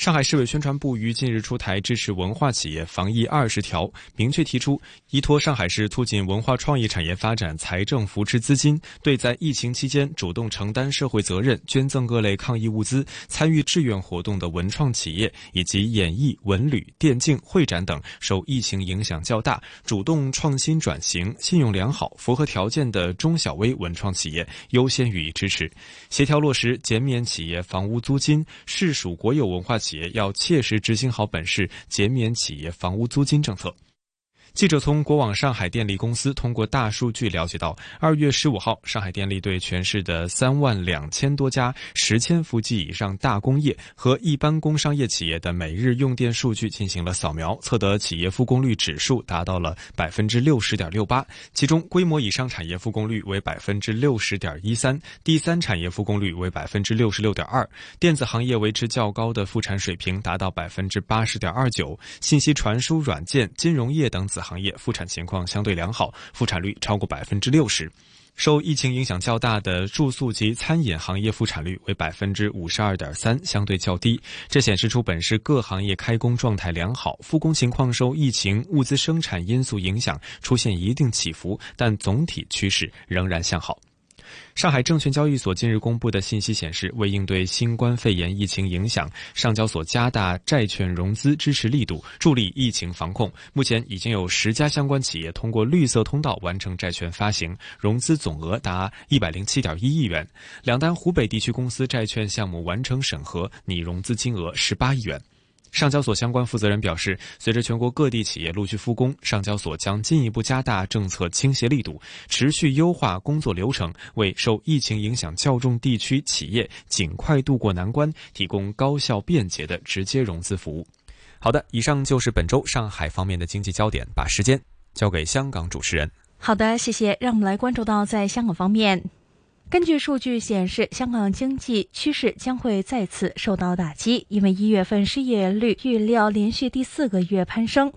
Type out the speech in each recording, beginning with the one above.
上海市委宣传部于近日出台支持文化企业防疫二十条，明确提出依托上海市促进文化创意产业发展财政扶持资金，对在疫情期间主动承担社会责任、捐赠各类抗疫物资、参与志愿活动的文创企业，以及演艺、文旅、电竞、会展等受疫情影响较大、主动创新转型、信用良好、符合条件的中小微文创企业优先予以支持，协调落实减免企业房屋租金，市属国有文化企。企业要切实执行好本市减免企业房屋租金政策。记者从国网上海电力公司通过大数据了解到，二月十五号，上海电力对全市的三万两千多家十千伏级以上大工业和一般工商业企业的每日用电数据进行了扫描，测得企业复工率指数达到了百分之六十点六八，其中规模以上产业复工率为百分之六十点一三，第三产业复工率为百分之六十六点二，电子行业维持较高的复产水平，达到百分之八十点二九，信息传输软件、金融业等子。行业复产情况相对良好，复产率超过百分之六十。受疫情影响较大的住宿及餐饮行业复产率为百分之五十二点三，相对较低。这显示出本市各行业开工状态良好，复工情况受疫情、物资生产因素影响出现一定起伏，但总体趋势仍然向好。上海证券交易所近日公布的信息显示，为应对新冠肺炎疫情影响，上交所加大债券融资支持力度，助力疫情防控。目前已经有十家相关企业通过绿色通道完成债券发行，融资总额达一百零七点一亿元。两单湖北地区公司债券项目完成审核，拟融资金额十八亿元。上交所相关负责人表示，随着全国各地企业陆续复工，上交所将进一步加大政策倾斜力度，持续优化工作流程，为受疫情影响较重地区企业尽快渡过难关提供高效便捷的直接融资服务。好的，以上就是本周上海方面的经济焦点，把时间交给香港主持人。好的，谢谢。让我们来关注到在香港方面。根据数据显示，香港经济趋势将会再次受到打击，因为一月份失业率预料连续第四个月攀升，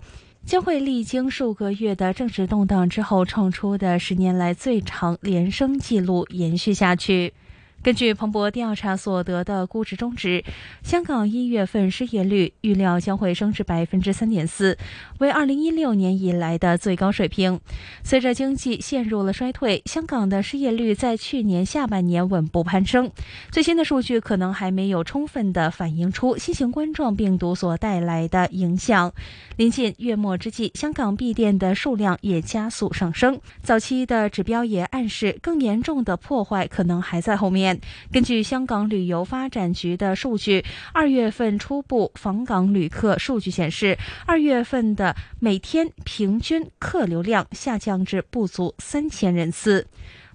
将会历经数个月的政治动荡之后创出的十年来最长连升纪录延续下去。根据彭博调查所得的估值中值，香港一月份失业率预料将会升至百分之三点四，为二零一六年以来的最高水平。随着经济陷入了衰退，香港的失业率在去年下半年稳步攀升。最新的数据可能还没有充分的反映出新型冠状病毒所带来的影响。临近月末之际，香港闭店的数量也加速上升，早期的指标也暗示更严重的破坏可能还在后面。根据香港旅游发展局的数据，二月份初步访港旅客数据显示，二月份的每天平均客流量下降至不足三千人次。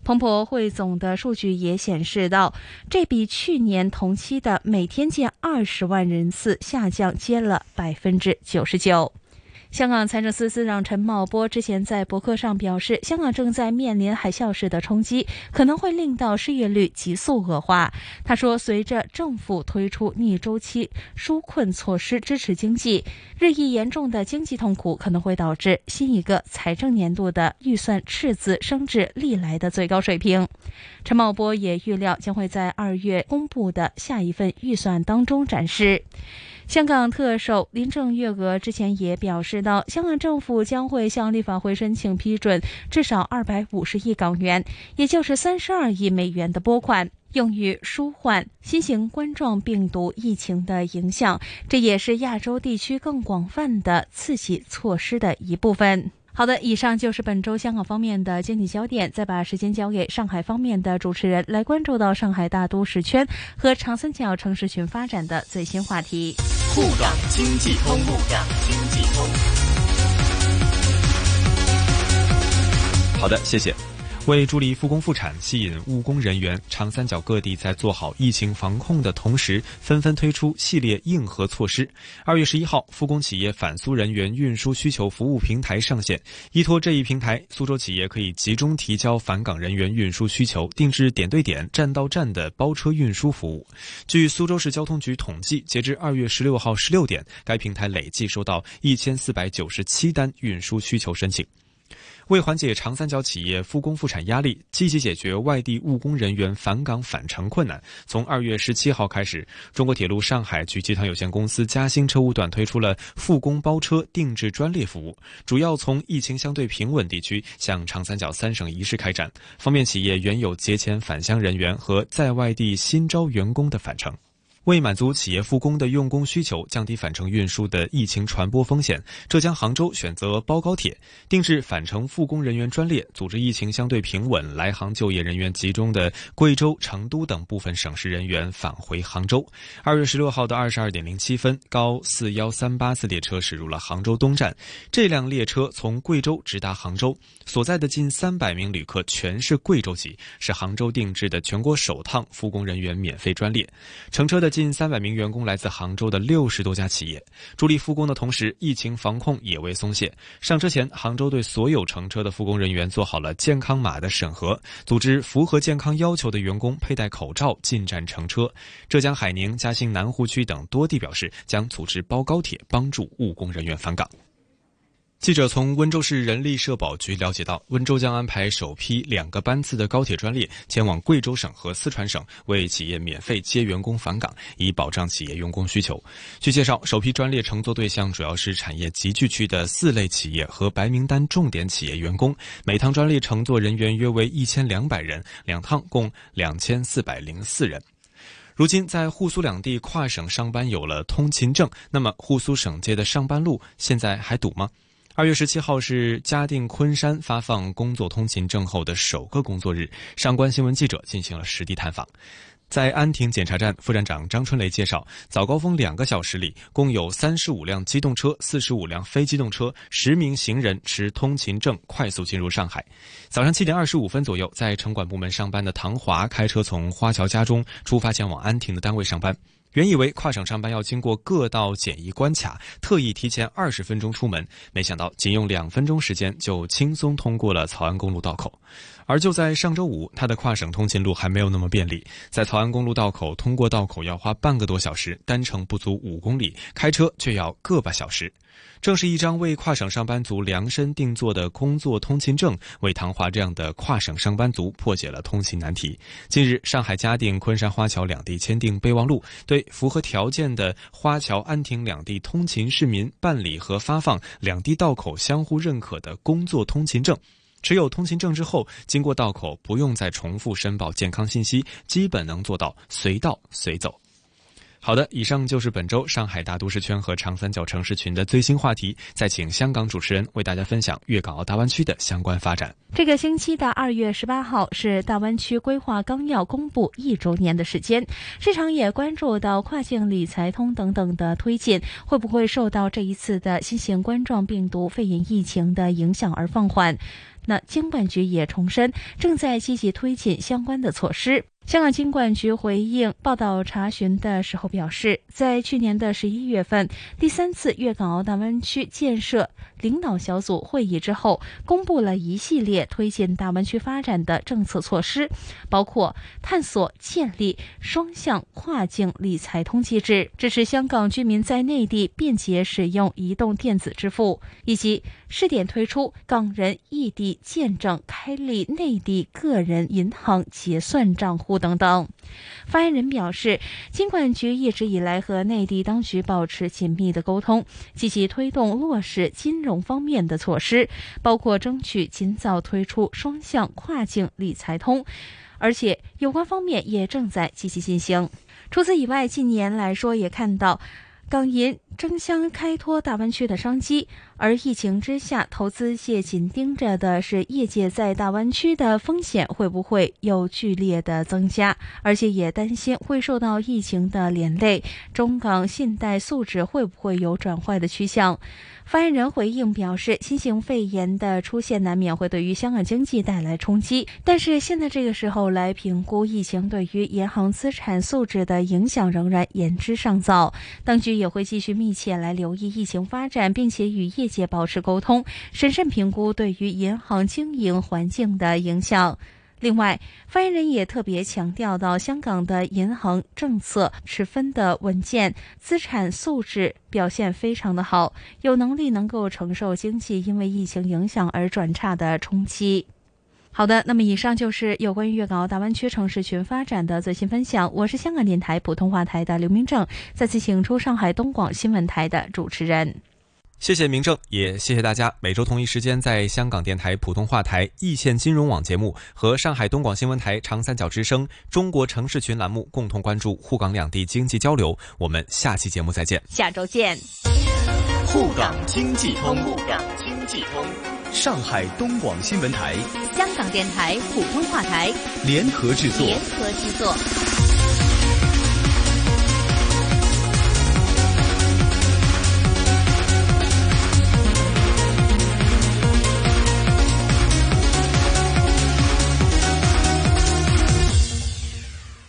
彭博汇总的数据也显示到，这比去年同期的每天近二十万人次下降接了百分之九十九。香港财政司司长陈茂波之前在博客上表示，香港正在面临海啸式的冲击，可能会令到失业率急速恶化。他说，随着政府推出逆周期纾困措施支持经济，日益严重的经济痛苦可能会导致新一个财政年度的预算赤字升至历来的最高水平。陈茂波也预料将会在二月公布的下一份预算当中展示。香港特首林郑月娥之前也表示到，香港政府将会向立法会申请批准至少二百五十亿港元，也就是三十二亿美元的拨款，用于舒缓新型冠状病毒疫情的影响，这也是亚洲地区更广泛的刺激措施的一部分。好的，以上就是本周香港方面的经济焦点。再把时间交给上海方面的主持人，来关注到上海大都市圈和长三角城市群发展的最新话题。沪港经济通，沪港经济通。好的，谢谢。为助力复工复产、吸引务工人员，长三角各地在做好疫情防控的同时，纷纷推出系列硬核措施。二月十一号，复工企业返苏人员运输需求服务平台上线。依托这一平台，苏州企业可以集中提交返岗人员运输需求，定制点对点、站到站的包车运输服务。据苏州市交通局统计，截至二月十六号十六点，该平台累计收到一千四百九十七单运输需求申请。为缓解长三角企业复工复产压力，积极解决外地务工人员返岗返程困难，从二月十七号开始，中国铁路上海局集团有限公司嘉兴车务段推出了复工包车定制专列服务，主要从疫情相对平稳地区向长三角三省一市开展，方便企业原有节前返乡人员和在外地新招员工的返程。为满足企业复工的用工需求，降低返程运输的疫情传播风险，浙江杭州选择包高铁，定制返程复工人员专列，组织疫情相对平稳、来杭就业人员集中的贵州、成都等部分省市人员返回杭州。二月十六号的二十二点零七分，高四幺三八次列车驶入了杭州东站。这辆列车从贵州直达杭州，所在的近三百名旅客全是贵州籍，是杭州定制的全国首趟复工人员免费专列。乘车的。近三百名员工来自杭州的六十多家企业，助力复工的同时，疫情防控也未松懈。上车前，杭州对所有乘车的复工人员做好了健康码的审核，组织符合健康要求的员工佩戴口罩进站乘车。浙江海宁、嘉兴南湖区等多地表示，将组织包高铁帮助务工人员返岗。记者从温州市人力社保局了解到，温州将安排首批两个班次的高铁专列前往贵州省和四川省，为企业免费接员工返岗，以保障企业用工需求。据介绍，首批专列乘坐对象主要是产业集聚区的四类企业和白名单重点企业员工，每趟专列乘坐人员约为一千两百人，两趟共两千四百零四人。如今，在沪苏两地跨省上班有了通勤证，那么沪苏省界的上班路现在还堵吗？二月十七号是嘉定昆山发放工作通勤证后的首个工作日，上官新闻记者进行了实地探访。在安亭检查站，副站长张春雷介绍，早高峰两个小时里，共有三十五辆机动车、四十五辆非机动车、十名行人持通勤证快速进入上海。早上七点二十五分左右，在城管部门上班的唐华开车从花桥家中出发，前往安亭的单位上班。原以为跨省上班要经过各道检疫关卡，特意提前二十分钟出门，没想到仅用两分钟时间就轻松通过了曹安公路道口。而就在上周五，他的跨省通勤路还没有那么便利，在曹安公路道口通过道口要花半个多小时，单程不足五公里，开车却要个把小时。正是一张为跨省上班族量身定做的工作通勤证，为唐华这样的跨省上班族破解了通勤难题。近日，上海嘉定、昆山花桥两地签订备忘录，对符合条件的花桥、安亭两地通勤市民办理和发放两地道口相互认可的工作通勤证。持有通行证之后，经过道口不用再重复申报健康信息，基本能做到随到随走。好的，以上就是本周上海大都市圈和长三角城市群的最新话题。再请香港主持人为大家分享粤港澳大湾区的相关发展。这个星期的二月十八号是大湾区规划纲要公布一周年的时间，市场也关注到跨境理财通等等的推进会不会受到这一次的新型冠状病毒肺炎疫情的影响而放缓。那经管局也重申，正在积极推进相关的措施。香港经管局回应报道查询的时候表示，在去年的十一月份第三次粤港澳大湾区建设领导小组会议之后，公布了一系列推进大湾区发展的政策措施，包括探索建立双向跨境理财通机制，支持香港居民在内地便捷使用移动电子支付，以及试点推出港人异地见证开立内地个人银行结算账户。等等，发言人表示，金管局一直以来和内地当局保持紧密的沟通，积极推动落实金融方面的措施，包括争取尽早推出双向跨境理财通。而且有关方面也正在积极进行。除此以外，近年来说也看到港银争相开拓大湾区的商机。而疫情之下，投资界紧盯着的是业界在大湾区的风险会不会有剧烈的增加，而且也担心会受到疫情的连累，中港信贷素质会不会有转坏的趋向。发言人回应表示，新型肺炎的出现难免会对于香港经济带来冲击，但是现在这个时候来评估疫情对于银行资产素质的影响仍然言之尚早。当局也会继续密切来留意疫情发展，并且与业界保持沟通，审慎评估对于银行经营环境的影响。另外，发言人也特别强调到，香港的银行政策十分的稳健，资产素质表现非常的好，有能力能够承受经济因为疫情影响而转差的冲击。好的，那么以上就是有关于粤港澳大湾区城市群发展的最新分享。我是香港电台普通话台的刘明正，再次请出上海东广新闻台的主持人。谢谢明正，也谢谢大家。每周同一时间，在香港电台普通话台易线金融网节目和上海东广新闻台长三角之声中国城市群栏目共同关注沪港两地经济交流。我们下期节目再见，下周见。沪港经济通，沪港经济通，上海东广新闻台、香港电台普通话台联合制作，联合制作。